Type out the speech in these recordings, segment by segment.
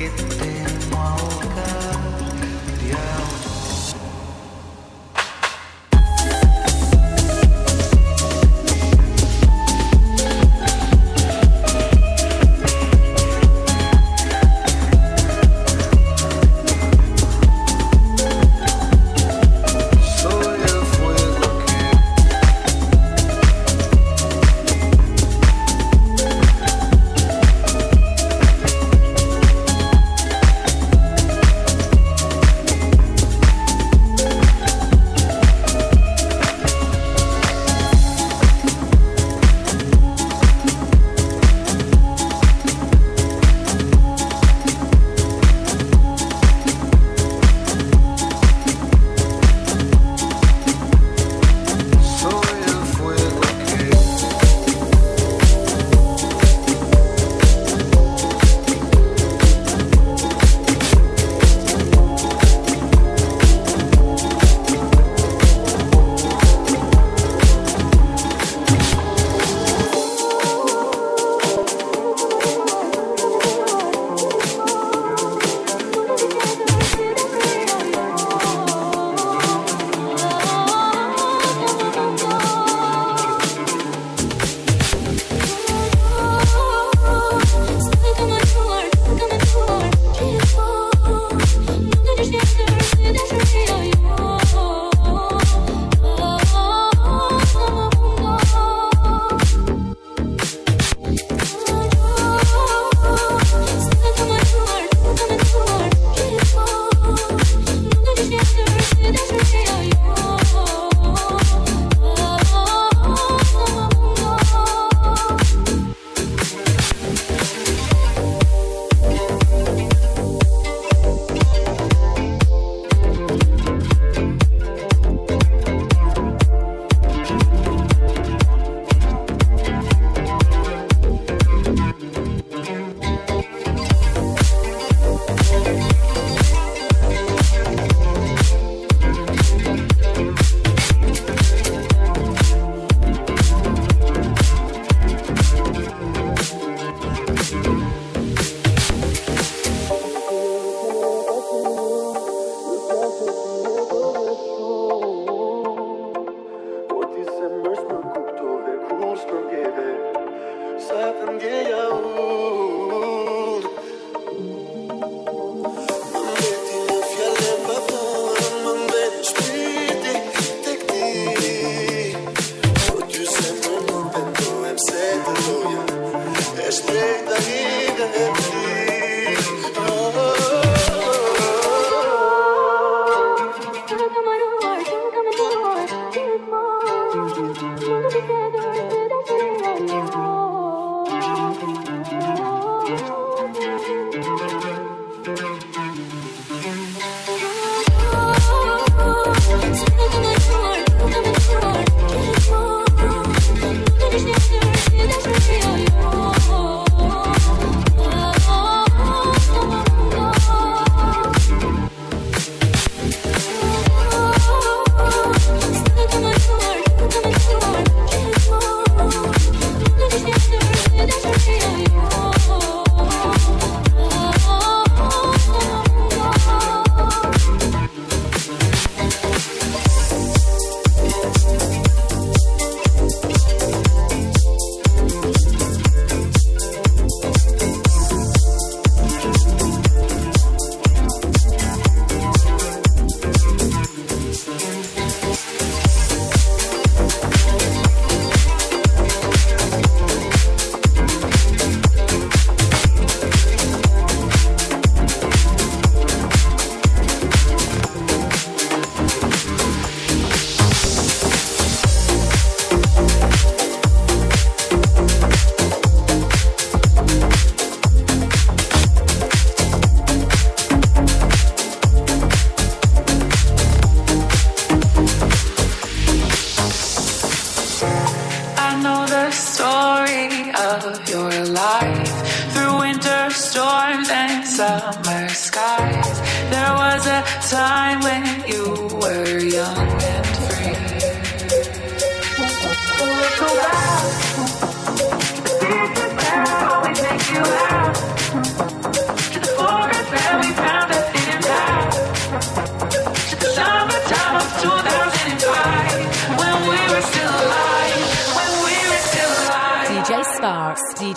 que te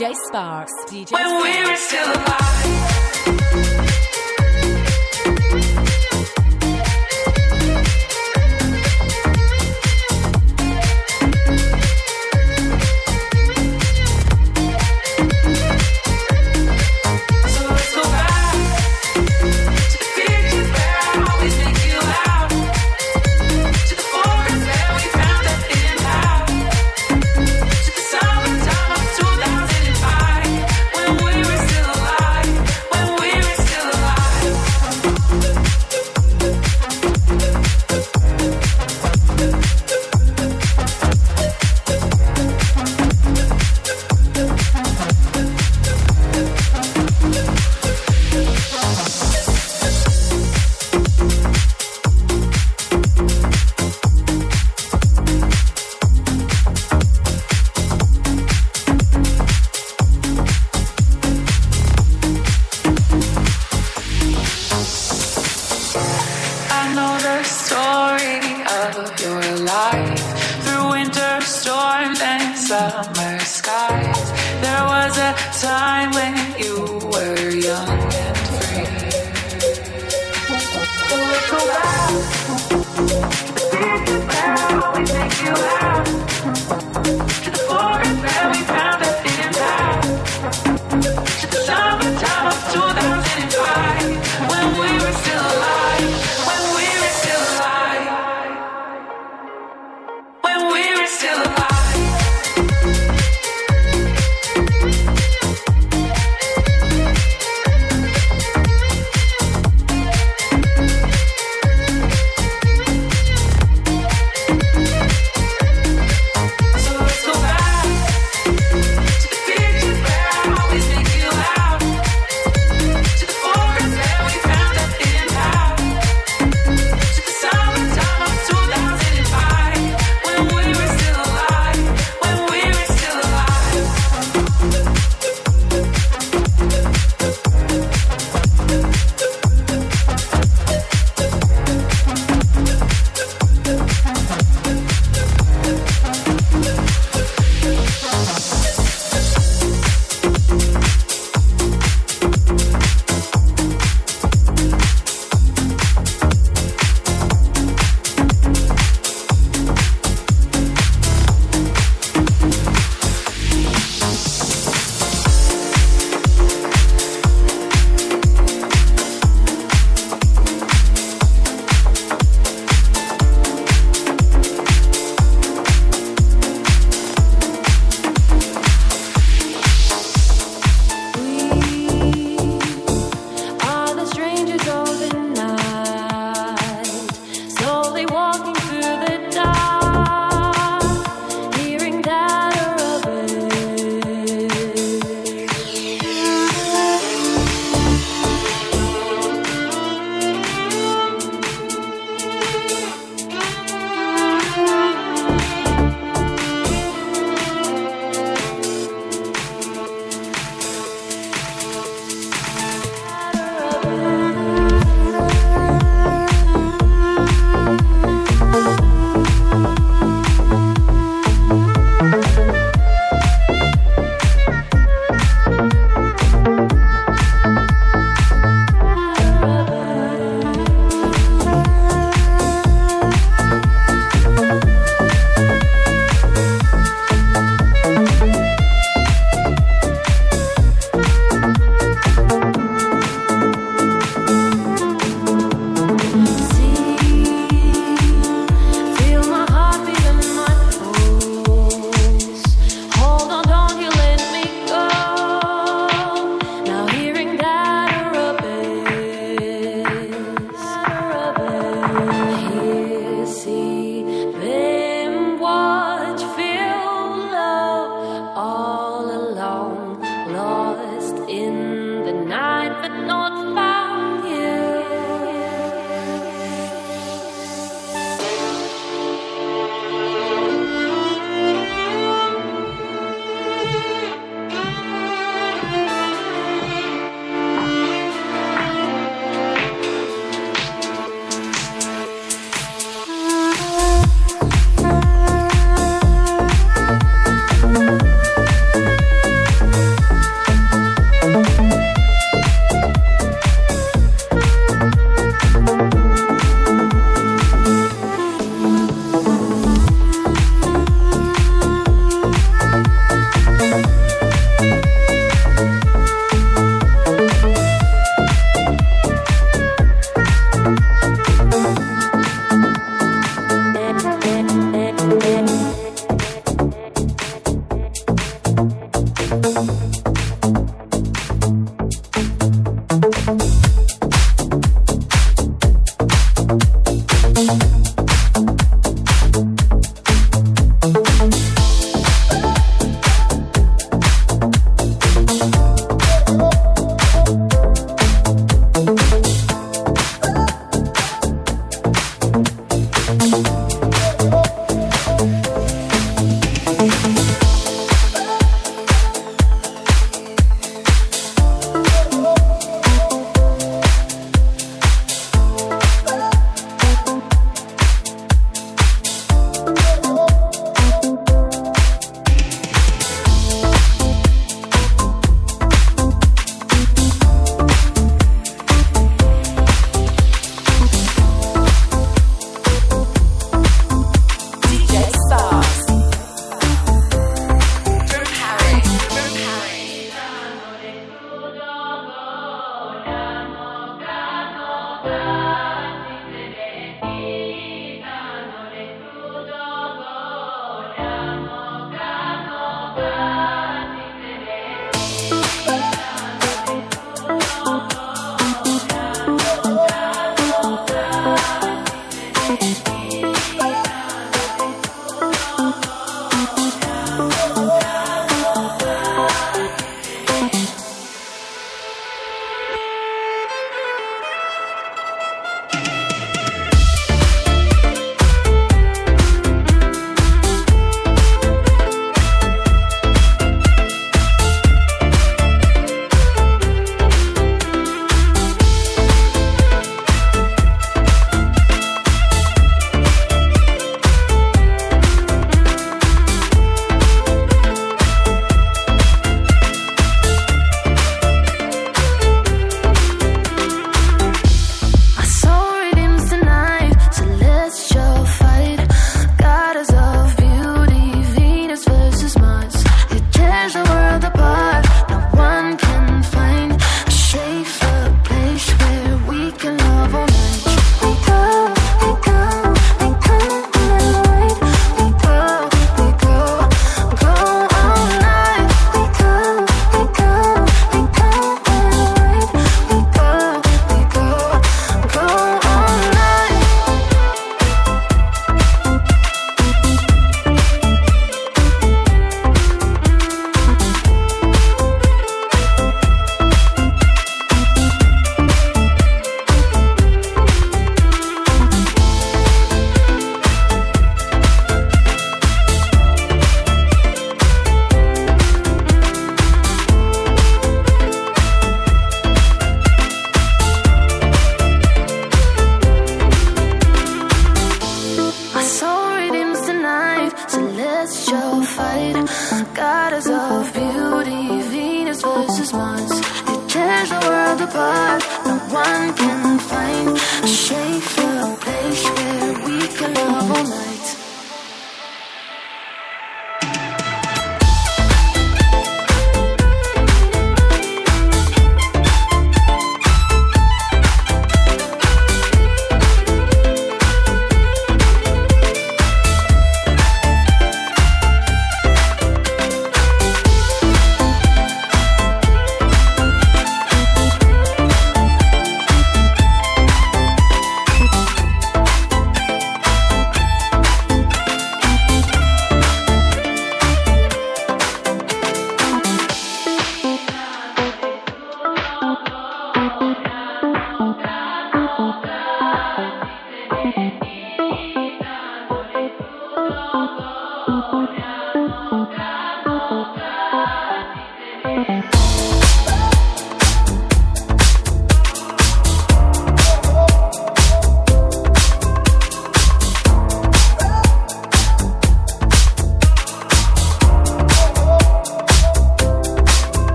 DJ Sparks, DJ When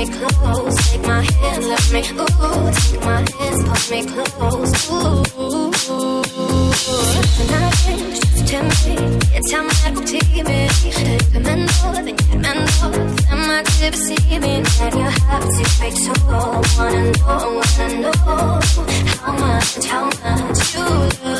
me close, take my hand, love me. Ooh, take my hands, pull me close. Ooh, tonight, just to me, it's how my TV. Recommendo, recommendo, that my tip see me. That you have to wait so long. Wanna know, wanna know how much, how much you love.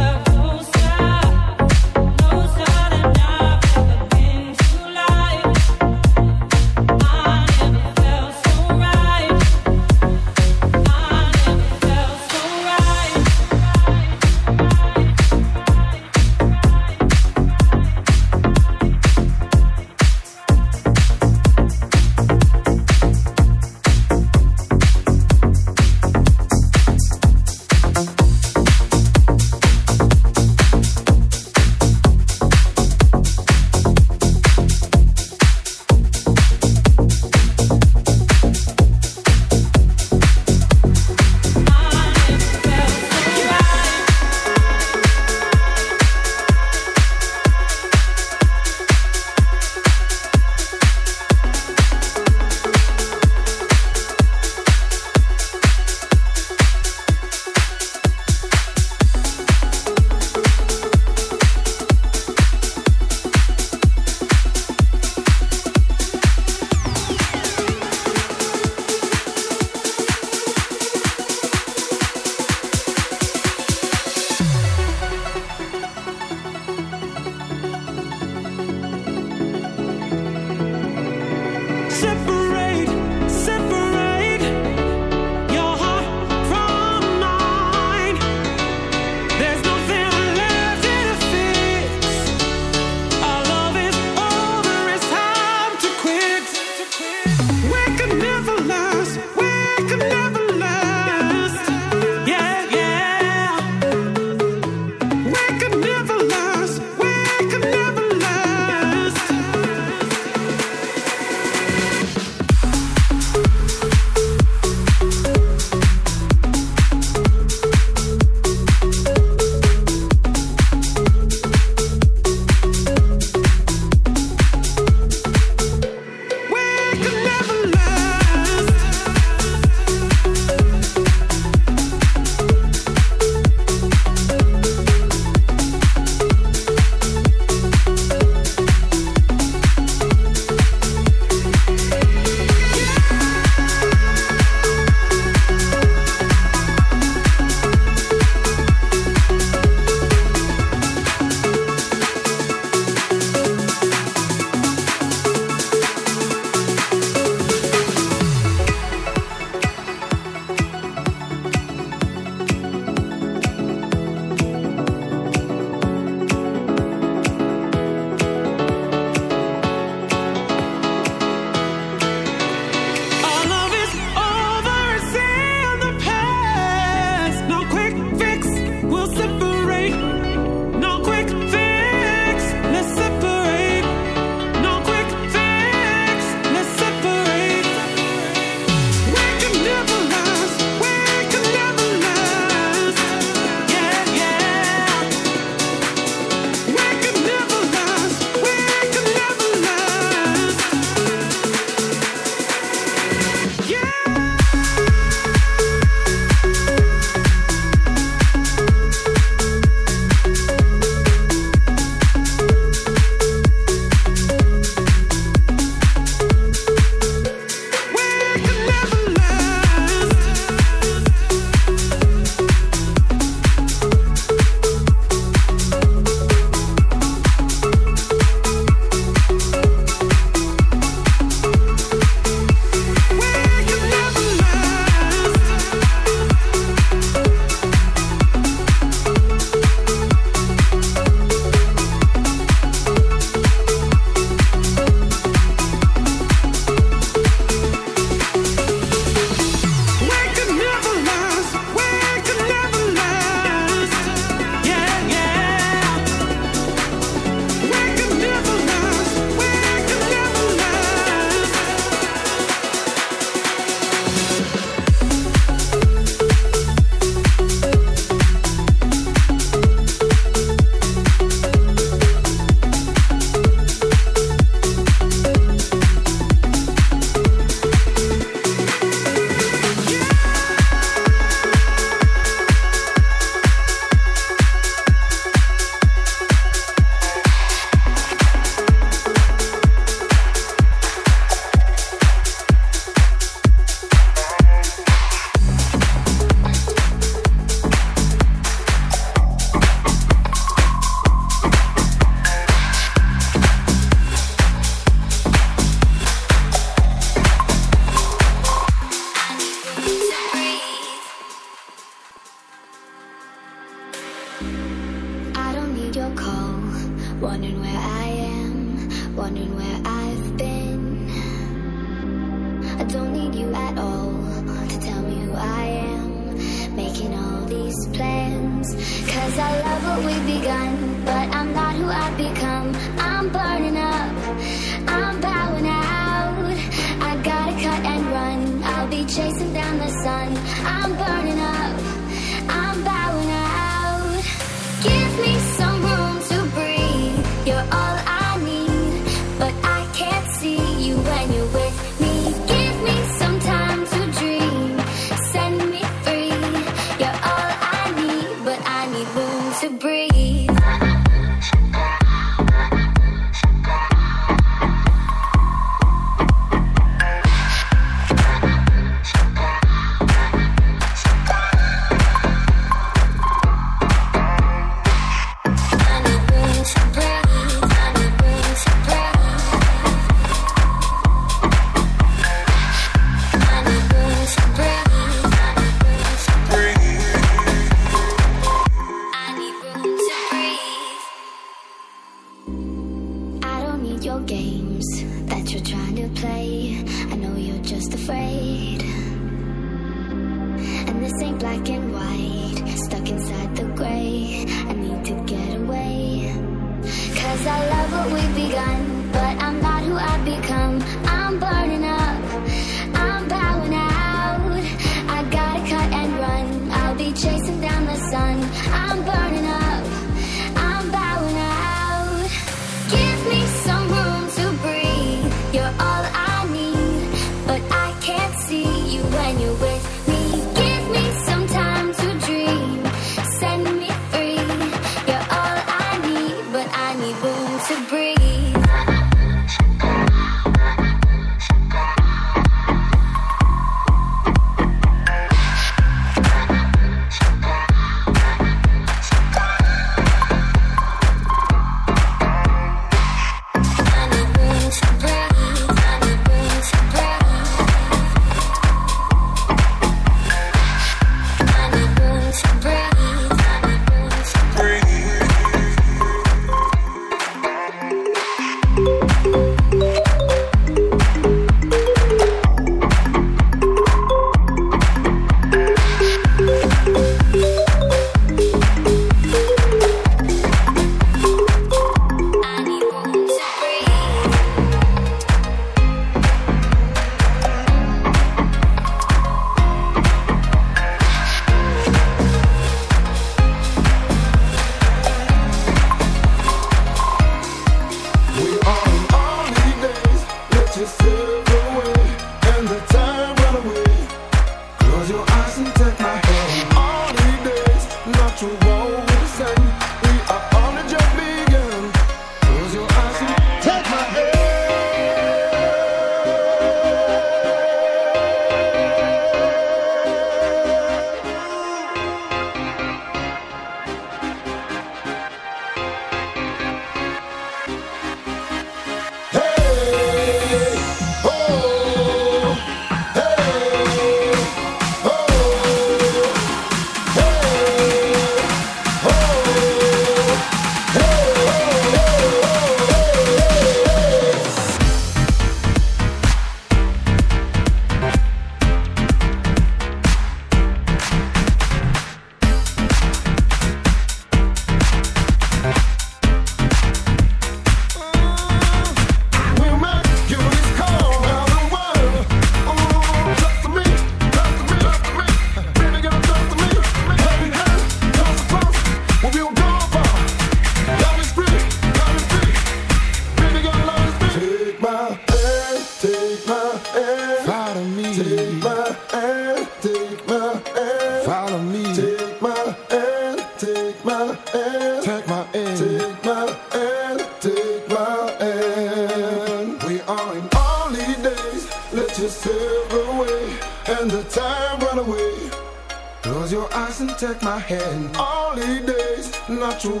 hand. All the days, natural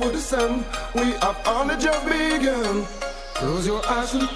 with the sun. We have only just begun. Close your eyes and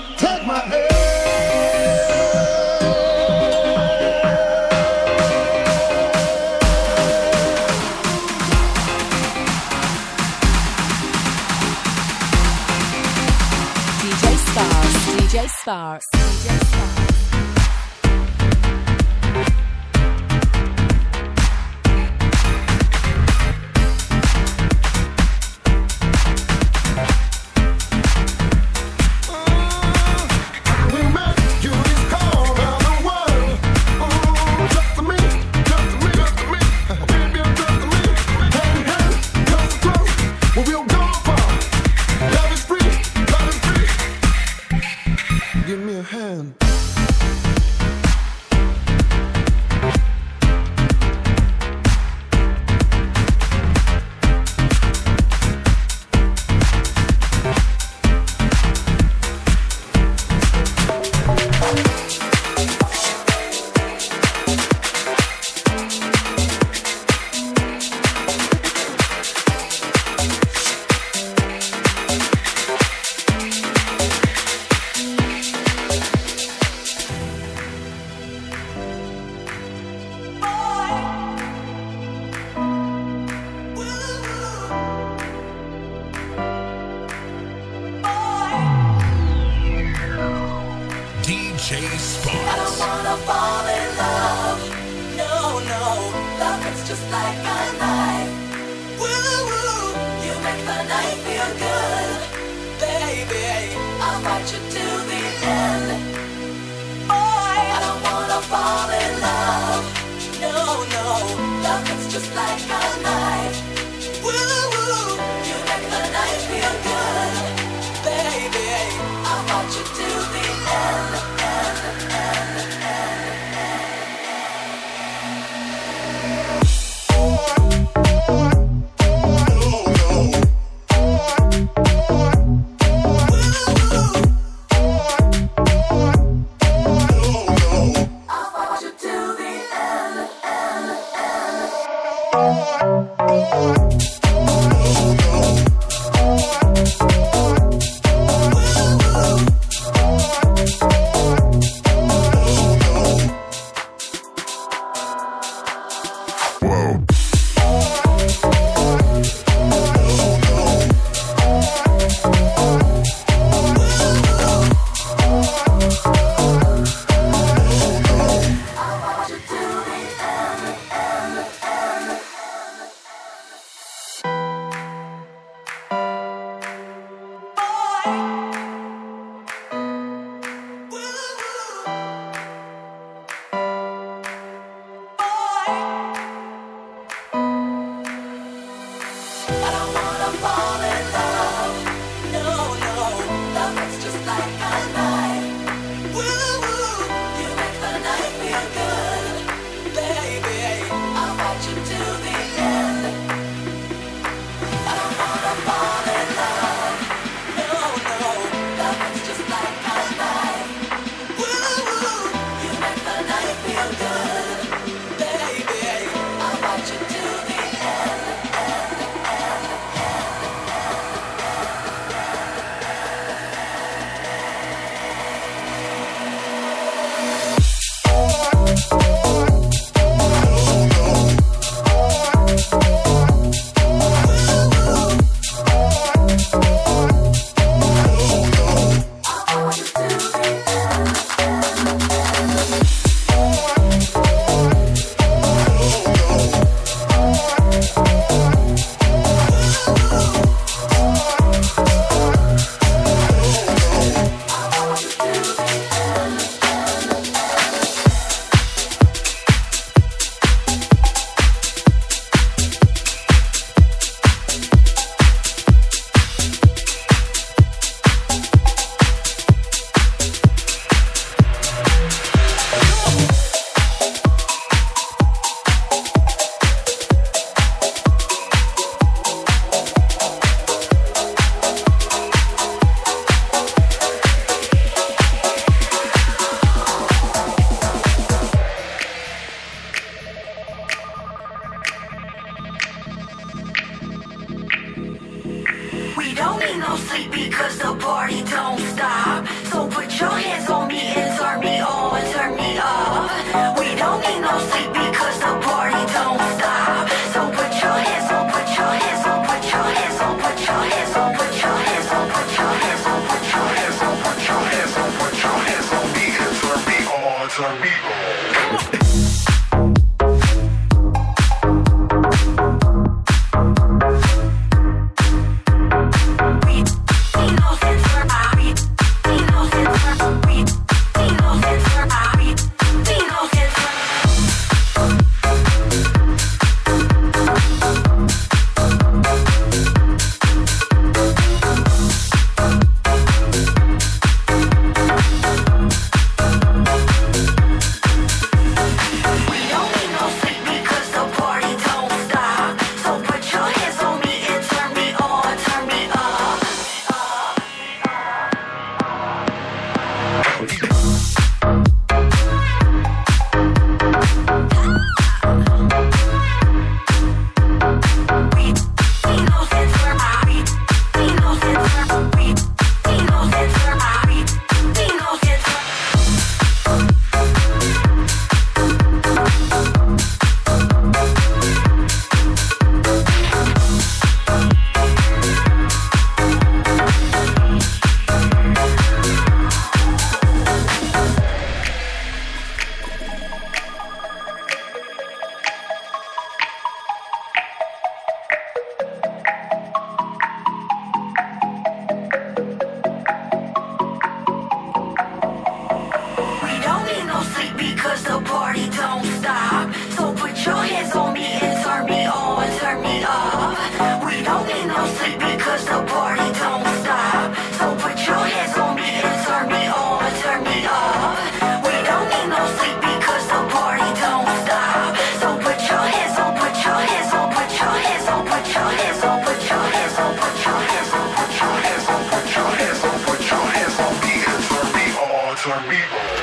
Our people.